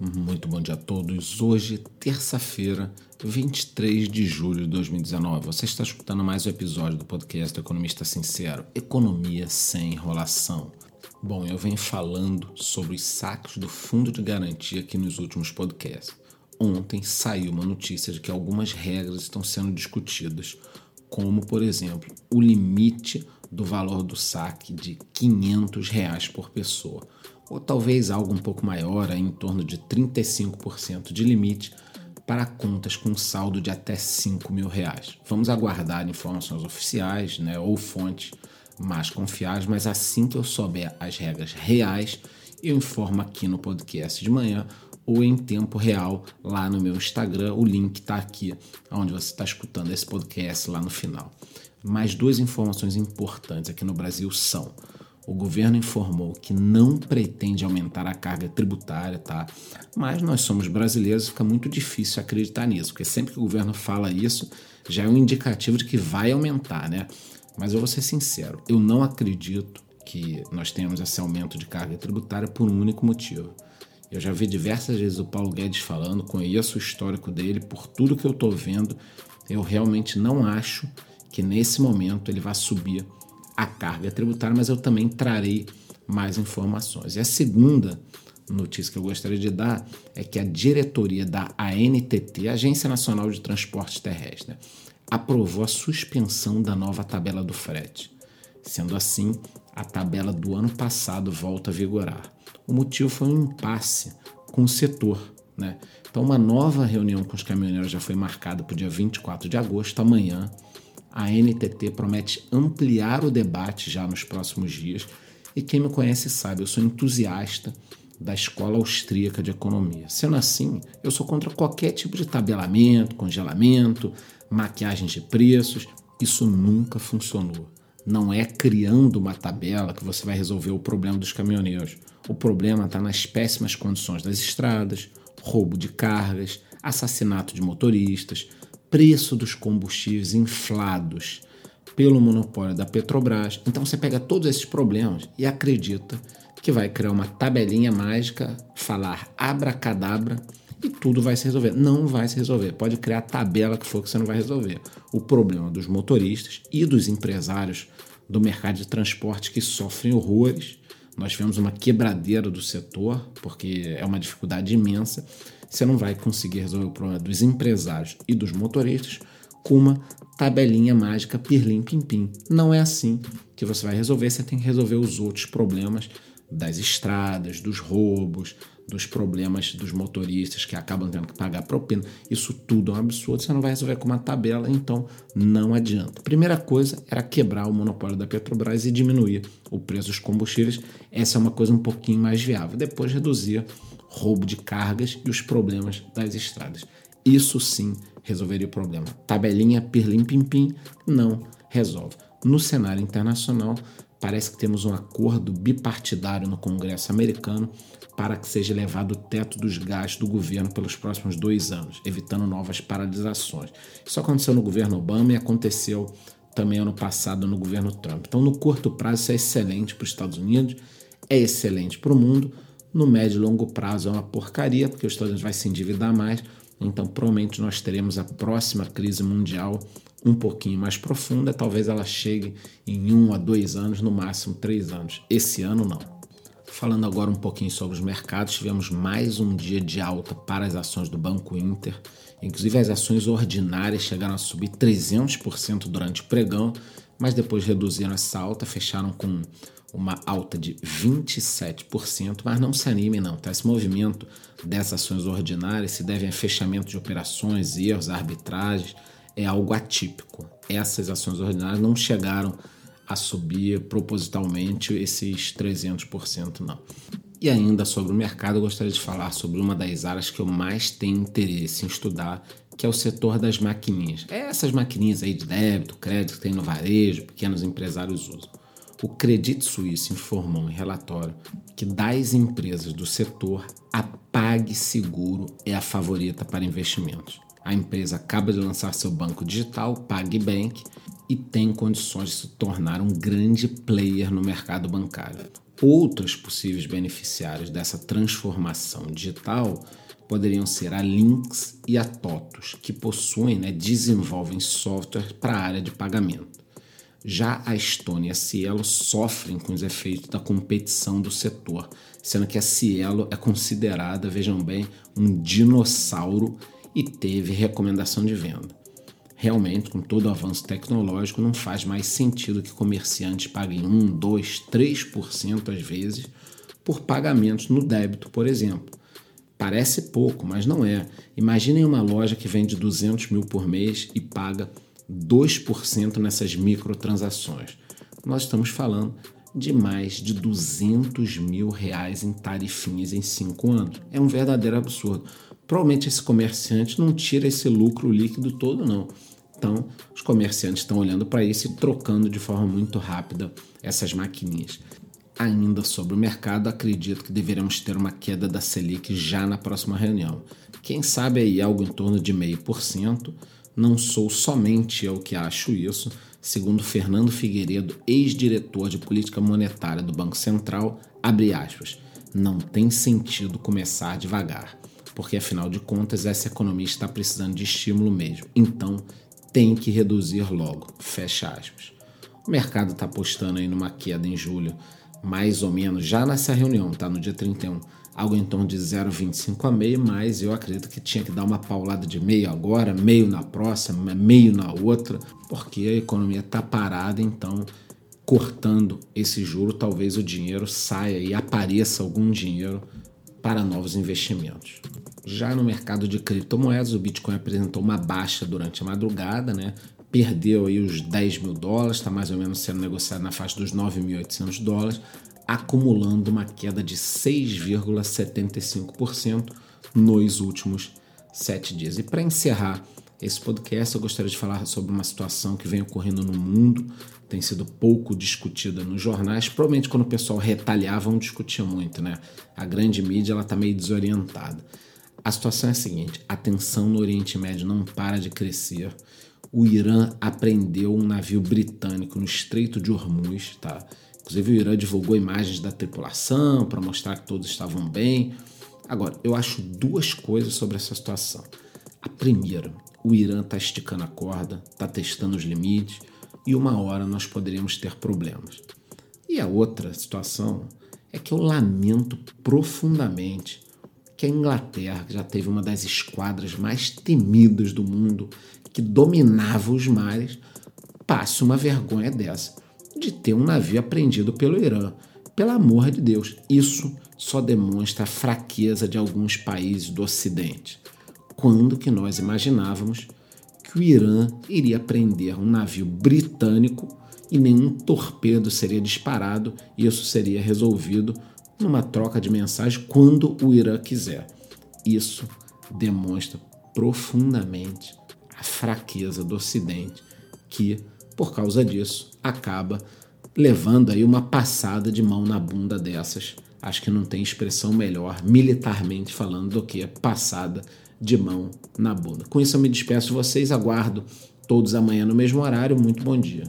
Muito bom dia a todos. Hoje, terça-feira, 23 de julho de 2019. Você está escutando mais um episódio do podcast do Economista Sincero: Economia sem enrolação. Bom, eu venho falando sobre os saques do fundo de garantia aqui nos últimos podcasts. Ontem saiu uma notícia de que algumas regras estão sendo discutidas, como, por exemplo, o limite do valor do saque de 500 reais por pessoa ou talvez algo um pouco maior, em torno de 35% de limite para contas com saldo de até 5 mil reais. Vamos aguardar informações oficiais né, ou fontes mais confiáveis, mas assim que eu souber as regras reais, eu informo aqui no podcast de manhã ou em tempo real lá no meu Instagram. O link está aqui, onde você está escutando esse podcast lá no final. Mais duas informações importantes aqui no Brasil são o governo informou que não pretende aumentar a carga tributária, tá? Mas nós somos brasileiros, fica muito difícil acreditar nisso, porque sempre que o governo fala isso, já é um indicativo de que vai aumentar, né? Mas eu vou ser sincero, eu não acredito que nós tenhamos esse aumento de carga tributária por um único motivo. Eu já vi diversas vezes o Paulo Guedes falando, conheço o histórico dele, por tudo que eu estou vendo, eu realmente não acho que nesse momento ele vai subir a carga tributária, mas eu também trarei mais informações. E a segunda notícia que eu gostaria de dar é que a diretoria da ANTT, Agência Nacional de Transporte Terrestre, aprovou a suspensão da nova tabela do frete. Sendo assim, a tabela do ano passado volta a vigorar. O motivo foi um impasse com o setor. Né? Então, uma nova reunião com os caminhoneiros já foi marcada para o dia 24 de agosto, amanhã, a NTT promete ampliar o debate já nos próximos dias. E quem me conhece sabe, eu sou entusiasta da escola austríaca de economia. Sendo assim, eu sou contra qualquer tipo de tabelamento, congelamento, maquiagem de preços. Isso nunca funcionou. Não é criando uma tabela que você vai resolver o problema dos caminhoneiros. O problema está nas péssimas condições das estradas, roubo de cargas, assassinato de motoristas, preço dos combustíveis inflados pelo monopólio da Petrobras. Então você pega todos esses problemas e acredita que vai criar uma tabelinha mágica, falar abracadabra e tudo vai se resolver. Não vai se resolver. Pode criar a tabela que for que você não vai resolver. O problema dos motoristas e dos empresários do mercado de transporte que sofrem horrores. Nós tivemos uma quebradeira do setor, porque é uma dificuldade imensa você não vai conseguir resolver o problema dos empresários e dos motoristas com uma tabelinha mágica pirlim pim pim. Não é assim que você vai resolver, você tem que resolver os outros problemas das estradas, dos roubos, dos problemas dos motoristas que acabam tendo que pagar propina. Isso tudo é um absurdo, você não vai resolver com uma tabela, então não adianta. Primeira coisa era quebrar o monopólio da Petrobras e diminuir o preço dos combustíveis. Essa é uma coisa um pouquinho mais viável. Depois reduzir roubo de cargas e os problemas das estradas. Isso sim resolveria o problema. Tabelinha pirlim pim pim não resolve. No cenário internacional, parece que temos um acordo bipartidário no Congresso americano para que seja elevado o teto dos gastos do governo pelos próximos dois anos, evitando novas paralisações. Isso aconteceu no governo Obama e aconteceu também ano passado no governo Trump. Então, no curto prazo, isso é excelente para os Estados Unidos, é excelente para o mundo, no médio e longo prazo é uma porcaria, porque os Estados Unidos vai se endividar mais. Então, provavelmente nós teremos a próxima crise mundial um pouquinho mais profunda. Talvez ela chegue em um a dois anos, no máximo três anos. Esse ano, não. Falando agora um pouquinho sobre os mercados, tivemos mais um dia de alta para as ações do Banco Inter. Inclusive, as ações ordinárias chegaram a subir 300% durante o pregão, mas depois reduziram essa alta, fecharam com uma alta de 27%, mas não se anime não, tá? Esse movimento dessas ações ordinárias se deve a fechamento de operações, erros, arbitragens, é algo atípico. Essas ações ordinárias não chegaram a subir propositalmente esses 300%, não. E ainda sobre o mercado, eu gostaria de falar sobre uma das áreas que eu mais tenho interesse em estudar, que é o setor das maquininhas. É essas maquininhas aí de débito, crédito que tem no varejo, pequenos empresários usam. O Credit Suisse informou em relatório que das empresas do setor, a PagSeguro é a favorita para investimentos. A empresa acaba de lançar seu banco digital, PagBank, e tem condições de se tornar um grande player no mercado bancário. Outras possíveis beneficiários dessa transformação digital poderiam ser a Lynx e a TOTUS, que possuem, né, desenvolvem software para a área de pagamento. Já a Estônia e a Cielo sofrem com os efeitos da competição do setor, sendo que a Cielo é considerada, vejam bem, um dinossauro e teve recomendação de venda. Realmente, com todo o avanço tecnológico, não faz mais sentido que comerciantes paguem 1, 2, 3% às vezes por pagamentos no débito, por exemplo. Parece pouco, mas não é. Imaginem uma loja que vende 200 mil por mês e paga 2% nessas microtransações. Nós estamos falando de mais de 200 mil reais em tarifinhas em 5 anos. É um verdadeiro absurdo. Provavelmente esse comerciante não tira esse lucro líquido todo, não. Então, os comerciantes estão olhando para isso e trocando de forma muito rápida essas maquininhas. Ainda sobre o mercado, acredito que deveremos ter uma queda da Selic já na próxima reunião. Quem sabe aí algo em torno de 0,5%, não sou somente eu que acho isso, segundo Fernando Figueiredo, ex-diretor de política monetária do Banco Central, abre aspas, não tem sentido começar devagar, porque afinal de contas essa economia está precisando de estímulo mesmo, então tem que reduzir logo, fecha aspas. O mercado está apostando aí numa queda em julho, mais ou menos, já nessa reunião, tá? No dia 31, algo em torno de 0,25 a meio, mas eu acredito que tinha que dar uma paulada de meio agora, meio na próxima, meio na outra, porque a economia está parada, então cortando esse juro, talvez o dinheiro saia e apareça algum dinheiro para novos investimentos. Já no mercado de criptomoedas, o Bitcoin apresentou uma baixa durante a madrugada, né? perdeu aí os 10 mil dólares, está mais ou menos sendo negociado na faixa dos 9.800 dólares acumulando uma queda de 6,75% nos últimos sete dias. E para encerrar esse podcast, eu gostaria de falar sobre uma situação que vem ocorrendo no mundo, tem sido pouco discutida nos jornais. Provavelmente quando o pessoal retalhava, não discutia muito, né? A grande mídia ela está meio desorientada. A situação é a seguinte: a tensão no Oriente Médio não para de crescer. O Irã apreendeu um navio britânico no Estreito de Hormuz, tá? Inclusive, o Irã divulgou imagens da tripulação para mostrar que todos estavam bem. Agora, eu acho duas coisas sobre essa situação. A primeira, o Irã está esticando a corda, está testando os limites e uma hora nós poderíamos ter problemas. E a outra situação é que eu lamento profundamente que a Inglaterra, que já teve uma das esquadras mais temidas do mundo, que dominava os mares, passe uma vergonha dessa de ter um navio apreendido pelo Irã. Pelo amor de Deus, isso só demonstra a fraqueza de alguns países do Ocidente. Quando que nós imaginávamos que o Irã iria prender um navio britânico e nenhum torpedo seria disparado e isso seria resolvido numa troca de mensagem quando o Irã quiser. Isso demonstra profundamente a fraqueza do Ocidente que por causa disso, acaba levando aí uma passada de mão na bunda dessas. Acho que não tem expressão melhor, militarmente falando, do que passada de mão na bunda. Com isso, eu me despeço de vocês, aguardo todos amanhã no mesmo horário. Muito bom dia.